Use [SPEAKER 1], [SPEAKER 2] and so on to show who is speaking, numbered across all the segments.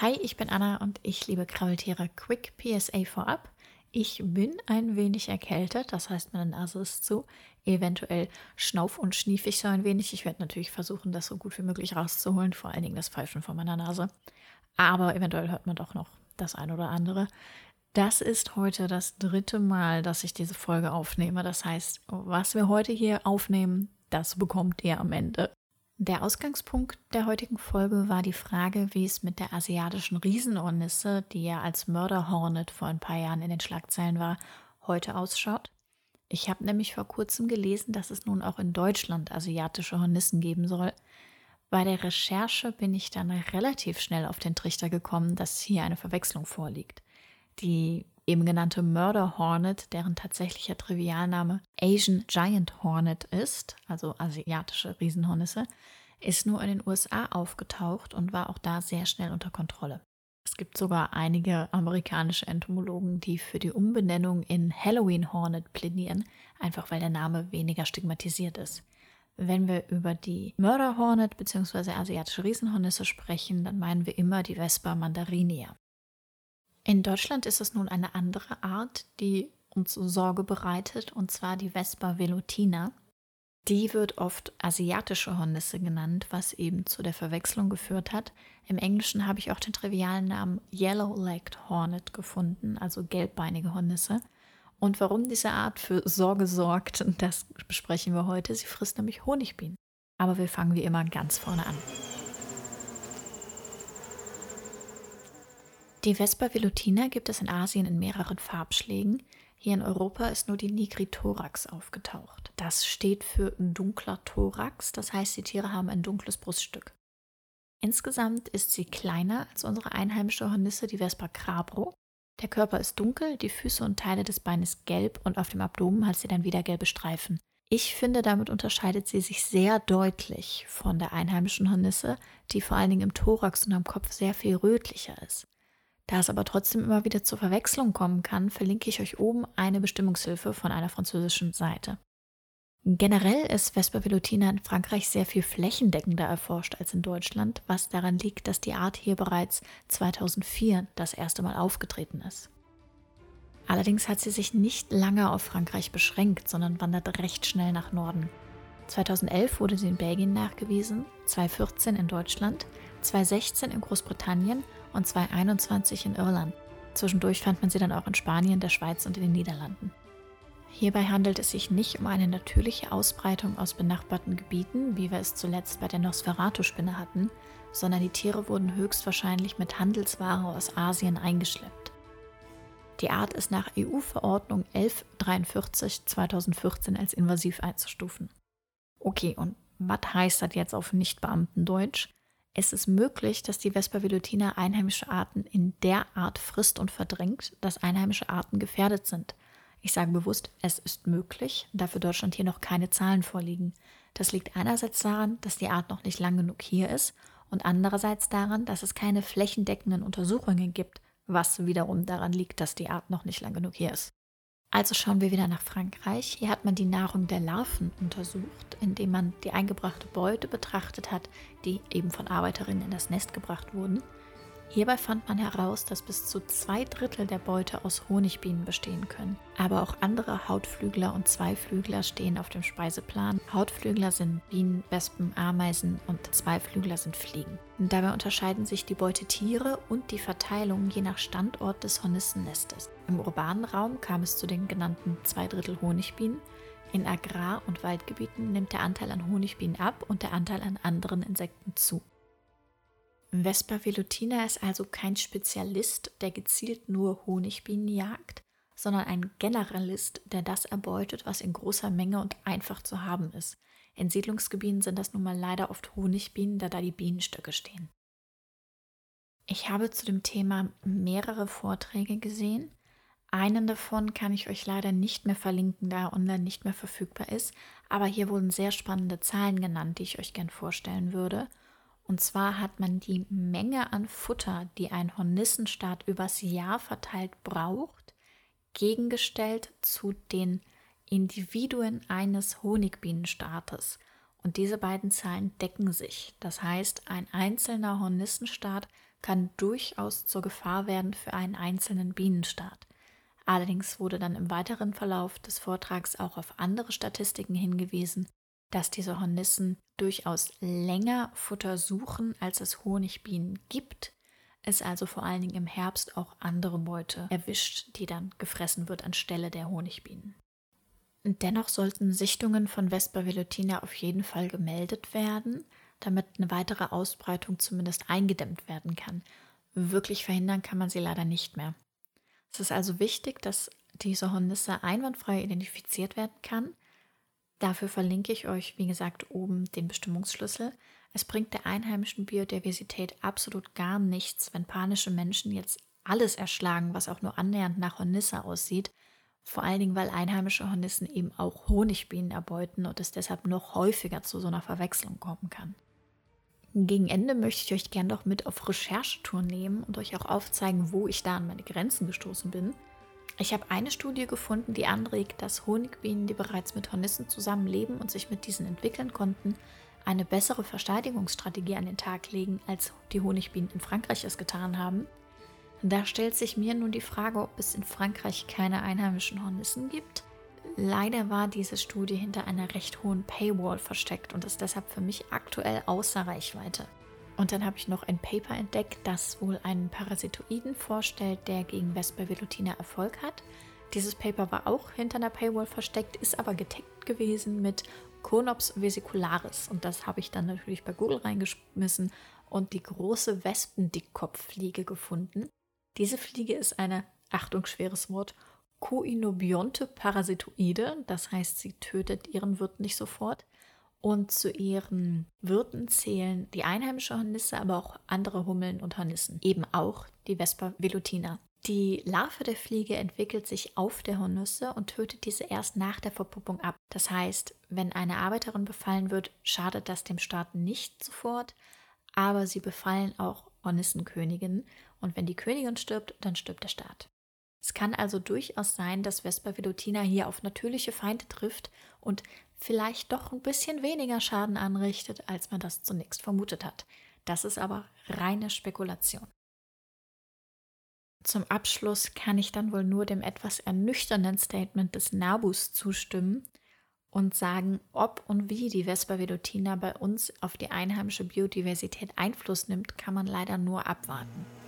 [SPEAKER 1] Hi, ich bin Anna und ich liebe Krabbeltiere. Quick PSA vorab. Ich bin ein wenig erkältet, das heißt, meine Nase ist zu. Eventuell schnauf und schnief ich so ein wenig. Ich werde natürlich versuchen, das so gut wie möglich rauszuholen, vor allen Dingen das Pfeifen von meiner Nase. Aber eventuell hört man doch noch das ein oder andere. Das ist heute das dritte Mal, dass ich diese Folge aufnehme. Das heißt, was wir heute hier aufnehmen, das bekommt ihr am Ende. Der Ausgangspunkt der heutigen Folge war die Frage, wie es mit der asiatischen Riesenhornisse, die ja als Mörderhornet vor ein paar Jahren in den Schlagzeilen war, heute ausschaut. Ich habe nämlich vor kurzem gelesen, dass es nun auch in Deutschland asiatische Hornissen geben soll. Bei der Recherche bin ich dann relativ schnell auf den Trichter gekommen, dass hier eine Verwechslung vorliegt. Die eben genannte Murder Hornet, deren tatsächlicher Trivialname Asian Giant Hornet ist, also asiatische Riesenhornisse, ist nur in den USA aufgetaucht und war auch da sehr schnell unter Kontrolle. Es gibt sogar einige amerikanische Entomologen, die für die Umbenennung in Halloween Hornet plädieren, einfach weil der Name weniger stigmatisiert ist. Wenn wir über die Murder Hornet bzw. asiatische Riesenhornisse sprechen, dann meinen wir immer die Vespa mandarinia. In Deutschland ist es nun eine andere Art, die uns Sorge bereitet, und zwar die Vespa velutina. Die wird oft asiatische Hornisse genannt, was eben zu der Verwechslung geführt hat. Im Englischen habe ich auch den trivialen Namen Yellow-Legged Hornet gefunden, also gelbbeinige Hornisse. Und warum diese Art für Sorge sorgt, das besprechen wir heute. Sie frisst nämlich Honigbienen. Aber wir fangen wie immer ganz vorne an. Die Vespa velutina gibt es in Asien in mehreren Farbschlägen. Hier in Europa ist nur die Nigrithorax aufgetaucht. Das steht für dunkler Thorax, das heißt, die Tiere haben ein dunkles Bruststück. Insgesamt ist sie kleiner als unsere einheimische Hornisse, die Vespa crabro. Der Körper ist dunkel, die Füße und Teile des Beines gelb und auf dem Abdomen hat sie dann wieder gelbe Streifen. Ich finde, damit unterscheidet sie sich sehr deutlich von der einheimischen Hornisse, die vor allen Dingen im Thorax und am Kopf sehr viel rötlicher ist. Da es aber trotzdem immer wieder zur Verwechslung kommen kann, verlinke ich euch oben eine Bestimmungshilfe von einer französischen Seite. Generell ist Vespa velutina in Frankreich sehr viel flächendeckender erforscht als in Deutschland, was daran liegt, dass die Art hier bereits 2004 das erste Mal aufgetreten ist. Allerdings hat sie sich nicht lange auf Frankreich beschränkt, sondern wandert recht schnell nach Norden. 2011 wurde sie in Belgien nachgewiesen, 2014 in Deutschland, 2016 in Großbritannien und 2021 in Irland. Zwischendurch fand man sie dann auch in Spanien, der Schweiz und in den Niederlanden. Hierbei handelt es sich nicht um eine natürliche Ausbreitung aus benachbarten Gebieten, wie wir es zuletzt bei der Nosferatu-Spinne hatten, sondern die Tiere wurden höchstwahrscheinlich mit Handelsware aus Asien eingeschleppt. Die Art ist nach EU-Verordnung 1143 2014 als invasiv einzustufen. Okay, und was heißt das jetzt auf Nicht-Beamtendeutsch? Es ist möglich, dass die Vespa velutina einheimische Arten in der Art frisst und verdrängt, dass einheimische Arten gefährdet sind. Ich sage bewusst, es ist möglich, da für Deutschland hier noch keine Zahlen vorliegen. Das liegt einerseits daran, dass die Art noch nicht lang genug hier ist und andererseits daran, dass es keine flächendeckenden Untersuchungen gibt, was wiederum daran liegt, dass die Art noch nicht lang genug hier ist. Also schauen wir wieder nach Frankreich. Hier hat man die Nahrung der Larven untersucht, indem man die eingebrachte Beute betrachtet hat, die eben von Arbeiterinnen in das Nest gebracht wurden. Hierbei fand man heraus, dass bis zu zwei Drittel der Beute aus Honigbienen bestehen können. Aber auch andere Hautflügler und Zweiflügler stehen auf dem Speiseplan. Hautflügler sind Bienen, Wespen, Ameisen und Zweiflügler sind Fliegen. Und dabei unterscheiden sich die Beutetiere und die Verteilung je nach Standort des Hornissennestes. Im urbanen Raum kam es zu den genannten zwei Drittel Honigbienen. In Agrar- und Waldgebieten nimmt der Anteil an Honigbienen ab und der Anteil an anderen Insekten zu. Vespa velutina ist also kein Spezialist, der gezielt nur Honigbienen jagt, sondern ein Generalist, der das erbeutet, was in großer Menge und einfach zu haben ist. In Siedlungsgebieten sind das nun mal leider oft Honigbienen, da da die Bienenstöcke stehen. Ich habe zu dem Thema mehrere Vorträge gesehen. Einen davon kann ich euch leider nicht mehr verlinken, da er online nicht mehr verfügbar ist, aber hier wurden sehr spannende Zahlen genannt, die ich euch gern vorstellen würde. Und zwar hat man die Menge an Futter, die ein Hornissenstaat übers Jahr verteilt braucht, gegengestellt zu den Individuen eines Honigbienenstaates. Und diese beiden Zahlen decken sich. Das heißt, ein einzelner Hornissenstaat kann durchaus zur Gefahr werden für einen einzelnen Bienenstaat. Allerdings wurde dann im weiteren Verlauf des Vortrags auch auf andere Statistiken hingewiesen, dass diese Hornissen durchaus länger Futter suchen, als es Honigbienen gibt, es also vor allen Dingen im Herbst auch andere Beute erwischt, die dann gefressen wird anstelle der Honigbienen. Dennoch sollten Sichtungen von Vespa velutina auf jeden Fall gemeldet werden, damit eine weitere Ausbreitung zumindest eingedämmt werden kann. Wirklich verhindern kann man sie leider nicht mehr. Es ist also wichtig, dass diese Hornisse einwandfrei identifiziert werden kann. Dafür verlinke ich euch, wie gesagt, oben den Bestimmungsschlüssel. Es bringt der einheimischen Biodiversität absolut gar nichts, wenn panische Menschen jetzt alles erschlagen, was auch nur annähernd nach Hornisse aussieht. Vor allen Dingen, weil einheimische Hornissen eben auch Honigbienen erbeuten und es deshalb noch häufiger zu so einer Verwechslung kommen kann. Gegen Ende möchte ich euch gerne noch mit auf Recherchetour nehmen und euch auch aufzeigen, wo ich da an meine Grenzen gestoßen bin. Ich habe eine Studie gefunden, die anregt, dass Honigbienen, die bereits mit Hornissen zusammenleben und sich mit diesen entwickeln konnten, eine bessere Verteidigungsstrategie an den Tag legen, als die Honigbienen in Frankreich es getan haben. Da stellt sich mir nun die Frage, ob es in Frankreich keine einheimischen Hornissen gibt. Leider war diese Studie hinter einer recht hohen Paywall versteckt und ist deshalb für mich aktuell außer Reichweite. Und dann habe ich noch ein Paper entdeckt, das wohl einen Parasitoiden vorstellt, der gegen Vespa velutina Erfolg hat. Dieses Paper war auch hinter einer Paywall versteckt, ist aber getaggt gewesen mit Conops vesicularis. Und das habe ich dann natürlich bei Google reingeschmissen und die große Wespendickkopffliege gefunden. Diese Fliege ist eine, Achtung, schweres Wort, koinobionte Parasitoide. Das heißt, sie tötet ihren Wirt nicht sofort. Und zu ihren Wirten zählen die einheimische Hornisse, aber auch andere Hummeln und Hornissen, eben auch die Vespa velutina. Die Larve der Fliege entwickelt sich auf der Hornisse und tötet diese erst nach der Verpuppung ab. Das heißt, wenn eine Arbeiterin befallen wird, schadet das dem Staat nicht sofort, aber sie befallen auch Hornissenköniginnen und wenn die Königin stirbt, dann stirbt der Staat. Es kann also durchaus sein, dass Vespa velutina hier auf natürliche Feinde trifft und vielleicht doch ein bisschen weniger Schaden anrichtet, als man das zunächst vermutet hat. Das ist aber reine Spekulation. Zum Abschluss kann ich dann wohl nur dem etwas ernüchternden Statement des Nabus zustimmen und sagen, ob und wie die Vespa velutina bei uns auf die einheimische Biodiversität Einfluss nimmt, kann man leider nur abwarten.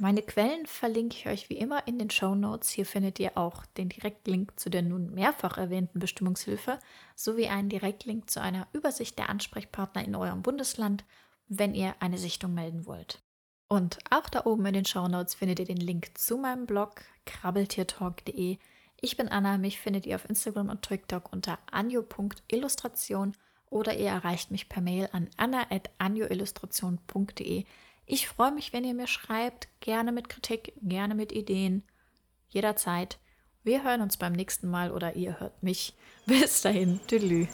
[SPEAKER 1] Meine Quellen verlinke ich euch wie immer in den Show Notes. Hier findet ihr auch den Direktlink zu der nun mehrfach erwähnten Bestimmungshilfe sowie einen Direktlink zu einer Übersicht der Ansprechpartner in eurem Bundesland, wenn ihr eine Sichtung melden wollt. Und auch da oben in den Show Notes findet ihr den Link zu meinem Blog krabbeltiertalk.de. Ich bin Anna, mich findet ihr auf Instagram und TikTok unter anjo.illustration oder ihr erreicht mich per Mail an anna.anjoillustration.de. Ich freue mich, wenn ihr mir schreibt, gerne mit Kritik, gerne mit Ideen, jederzeit. Wir hören uns beim nächsten Mal oder ihr hört mich. Bis dahin, tüdelü.